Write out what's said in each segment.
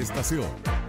estación.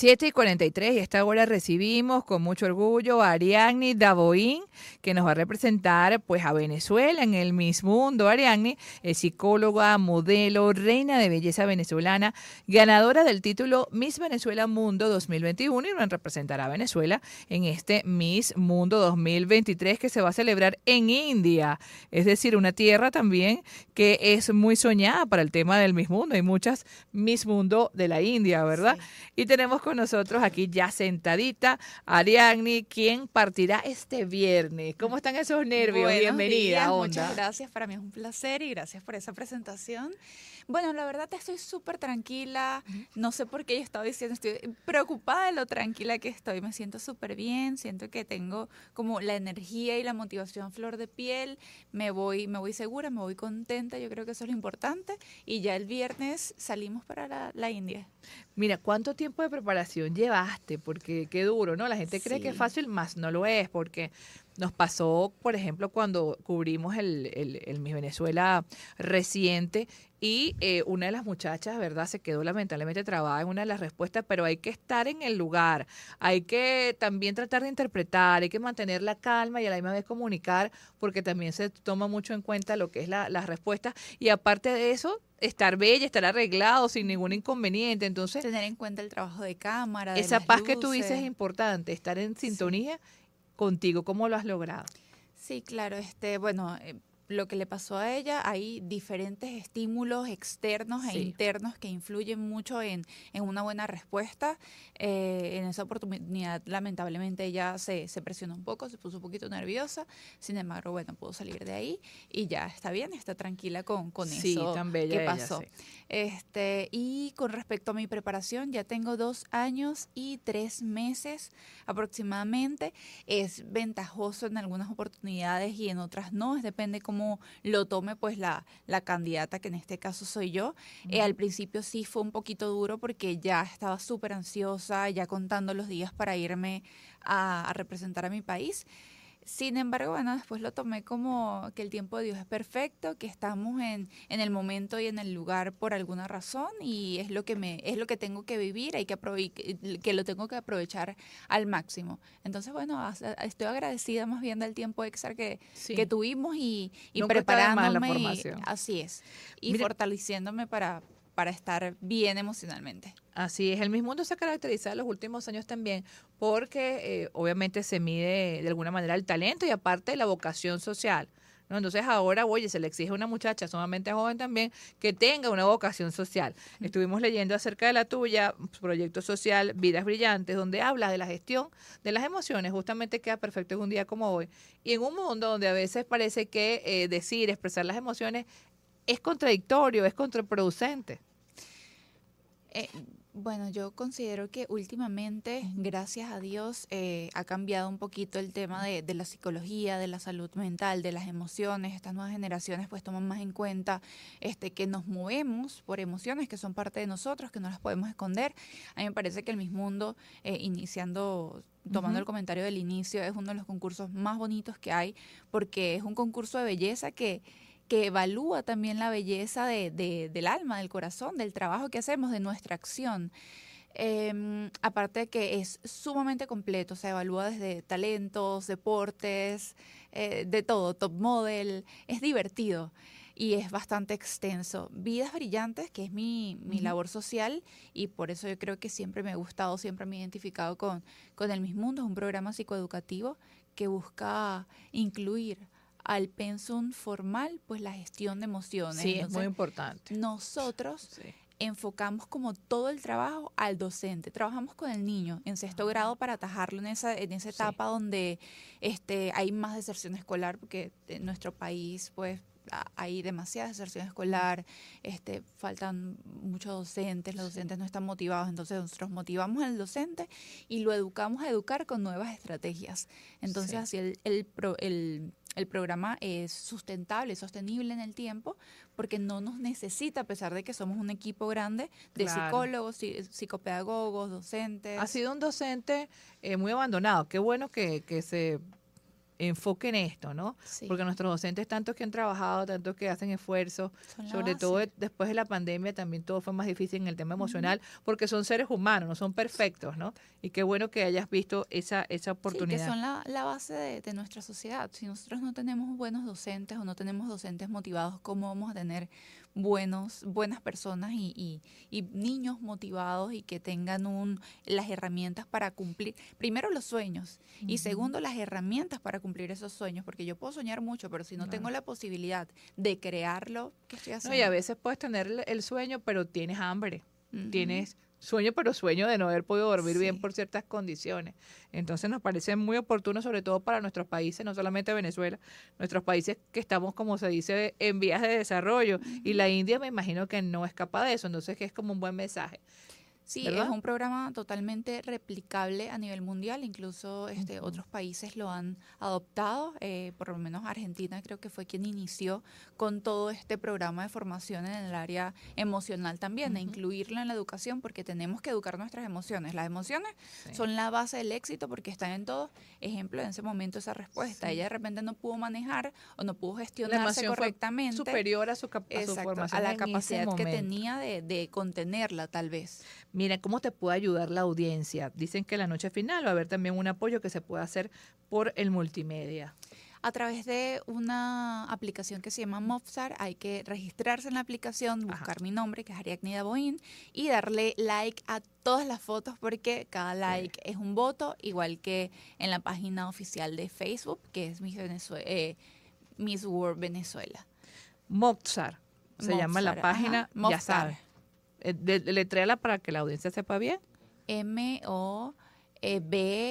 7 y 43 y esta hora recibimos con mucho orgullo a Ariadne Davoín, que nos va a representar pues a Venezuela en el Miss Mundo. Ariadne es psicóloga, modelo, reina de belleza venezolana, ganadora del título Miss Venezuela Mundo 2021 y nos representará a Venezuela en este Miss Mundo 2023 que se va a celebrar en India, es decir, una tierra también que es muy soñada para el tema del Miss Mundo. Hay muchas Miss Mundo de la India, ¿verdad? Y tenemos con nosotros aquí ya sentadita Ariadne, quien partirá este viernes. ¿Cómo están esos nervios? Buenos Bienvenida, días, Onda. Muchas gracias, para mí es un placer y gracias por esa presentación. Bueno, la verdad estoy súper tranquila, no sé por qué yo estaba diciendo, estoy preocupada de lo tranquila que estoy, me siento súper bien, siento que tengo como la energía y la motivación flor de piel, me voy, me voy segura, me voy contenta, yo creo que eso es lo importante y ya el viernes salimos para la, la India. Mira, ¿cuánto tiempo de preparación llevaste? Porque qué duro, ¿no? La gente cree que es fácil, más no lo es, porque nos pasó, por ejemplo, cuando cubrimos el, el, el Miss Venezuela reciente y eh, una de las muchachas, ¿verdad? Se quedó lamentablemente trabada en una de las respuestas, pero hay que estar en el lugar, hay que también tratar de interpretar, hay que mantener la calma y a la misma vez comunicar, porque también se toma mucho en cuenta lo que es la, las respuestas y aparte de eso, estar bella, estar arreglado sin ningún inconveniente. Entonces, Tener en cuenta el trabajo de cámara. de esa las paz que tú dices es importante, estar en sintonía contigo. ¿Cómo lo has logrado? Sí, claro, este, bueno, eh, lo que le pasó a ella, hay diferentes estímulos externos e internos que influyen mucho en, en una buena respuesta. Eh, en esa oportunidad, lamentablemente, ella se, se presionó un poco, se puso un poquito nerviosa. Sin embargo, bueno, pudo salir de ahí y ya está bien, está tranquila con, con Sí, eso tan bella que ella, pasó. sí. Este, y con respecto a mi preparación, ya tengo dos años y tres meses aproximadamente. Es ventajoso en algunas oportunidades y en otras no. Es depende cómo lo tome pues la, la candidata, que en este caso soy yo. Eh, al principio sí fue un poquito duro porque ya estaba súper ansiosa, ya contando los días para irme a, a representar a mi país. Sin embargo, bueno, después lo tomé como que el tiempo de Dios es perfecto, que estamos en, en el momento y en el lugar por alguna razón y es lo que me es lo que tengo que vivir, hay que que lo tengo que aprovechar al máximo. Entonces, bueno, estoy agradecida más bien del tiempo extra que, Sí. que tuvimos y, preparándome y- así es. Y Mira- fortaleciéndome para para estar bien emocionalmente. Así es, el Miss Mundo se ha caracterizado en los últimos años también porque eh, obviamente se mide de alguna manera el talento y aparte la vocación social. ¿no? Entonces ahora, oye, se le exige a una muchacha sumamente joven también que tenga una vocación social. Estuvimos leyendo acerca de la tuya, proyecto social Vidas Brillantes, donde hablas de la gestión de las emociones, justamente queda perfecto en un día como hoy. Y en un mundo donde a veces parece que eh, decir, expresar las emociones es contradictorio, es contraproducente. Eh, bueno, yo considero que últimamente, gracias a Dios, eh, ha cambiado un poquito el tema de, de la psicología, de la salud mental, de las emociones. Estas nuevas generaciones pues toman más en cuenta este, que nos movemos por emociones que son parte de nosotros, que no las podemos esconder. A mí me parece que el mismo mundo, eh, iniciando, tomando el comentario del inicio, es uno de los concursos más bonitos que hay, porque es un concurso de belleza que que evalúa también la belleza de, de- del alma, del corazón, del trabajo que hacemos, de nuestra acción. Eh, aparte de que es sumamente completo, se evalúa desde talentos, deportes, eh, de todo, top model, es divertido y es bastante extenso. Vidas Brillantes, que es mi, mi labor social y por eso yo creo que siempre me ha gustado, siempre me he identificado con, con el Mis Mundo, es un programa psicoeducativo que busca incluir al pensum formal, pues la gestión de emociones. Sí, es muy importante. nosotros Sí. enfocamos como todo el trabajo al docente. Trabajamos con el niño en sexto grado para atajarlo en esa, en esa Sí. etapa donde este, hay más deserción escolar, porque en nuestro país pues hay demasiada deserción escolar, este, faltan muchos docentes, los docentes no están motivados, entonces nosotros motivamos al docente y lo educamos a educar con nuevas estrategias. Entonces Sí. así el, el, el- el programa es sustentable, sostenible en el tiempo, porque no nos necesita, a pesar de que somos un equipo grande de Claro. psicólogos, psi- psicopedagogos, docentes. Ha sido un docente eh, muy abandonado. Qué bueno que, que se enfoque en esto, ¿no? Sí, Porque nuestros docentes, tantos que han trabajado, tantos que hacen esfuerzos, sobre base. todo de- después de la pandemia también todo fue más difícil en el tema emocional, porque son seres humanos, no son perfectos, ¿no? Y qué bueno que hayas visto esa, esa Sí, oportunidad. que son la, la base de, de nuestra sociedad. Si nosotros no tenemos buenos docentes o no tenemos docentes motivados, ¿cómo vamos a tener buenos, buenas personas y, y- y niños motivados y que tengan un, las herramientas para cumplir, primero los sueños y segundo las herramientas para cumplir esos sueños? Porque yo puedo soñar mucho, pero si no Claro. tengo la posibilidad de crearlo, ¿qué estoy No, haciendo? y a veces puedes tener el- sueño, pero tienes hambre. Tienes sueño, pero sueño de no haber podido dormir bien por ciertas condiciones. Entonces nos parece muy oportuno, sobre todo para nuestros países, no solamente Venezuela, nuestros países que estamos, como se dice, en vías de desarrollo. Y la India me imagino que no escapa de eso, entonces que es como un buen mensaje. Sí, ¿verdad? es un programa totalmente replicable a nivel mundial, incluso este, otros países lo han adoptado, eh, por lo menos Argentina creo que fue quien inició con todo este programa de formación en el área emocional también, de Ujú. incluirlo en la educación, porque tenemos que educar nuestras emociones. Las emociones Sí. son la base del éxito porque están en todo. Ejemplo, en ese momento esa respuesta, Sí. ella de repente no pudo manejar o no pudo gestionarse correctamente. superior a su, a su Exacto, formación a la capacidad que tenía de, de contenerla tal vez. Mira, ¿cómo te puede ayudar la audiencia? Dicen que la noche final va a haber también un apoyo que se puede hacer por el multimedia. A través de una aplicación que se llama Mobstar, hay que registrarse en la aplicación, Ajá. buscar mi nombre, que es Ariadne Daboín, y darle like a todas las fotos porque cada like es un voto, igual que en la página oficial de Facebook, que es Miss, Venezue- eh, Miss World Venezuela. Mozart se llama la Mobstar, página, ya Mobstar. sabes. Eh, Deletréala para que la audiencia sepa bien.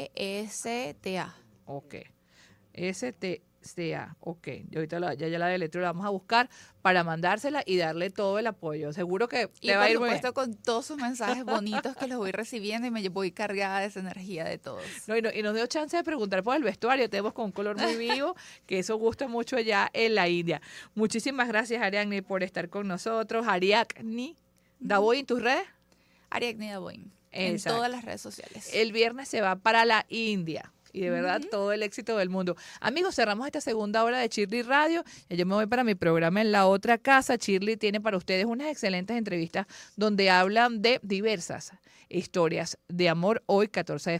M-O-B-S-T-A. Ok. STCA. Ok. Y ahorita la- ya, ya la deletreo la vamos a buscar para mandársela y darle todo el apoyo. Seguro que Y te va a por ir muy bien. supuesto con todos sus mensajes bonitos que los voy recibiendo y me voy cargada de esa energía de todos. No, y, no- y nos dio chance de preguntar por el vestuario. Tenemos con un color muy vivo, que eso gusta mucho allá en la India. Muchísimas gracias, Ariadne, por estar con nosotros. Ariadne, Davoy en tus redes. Ariadne Daboin. En todas las redes sociales. El viernes se va para la India. Y de verdad, todo el éxito del mundo. Amigos, cerramos esta segunda hora de Shirley Radio. Yo me voy para mi programa en la otra casa. Shirley tiene para ustedes unas excelentes entrevistas donde hablan de diversas historias de amor hoy, 14 de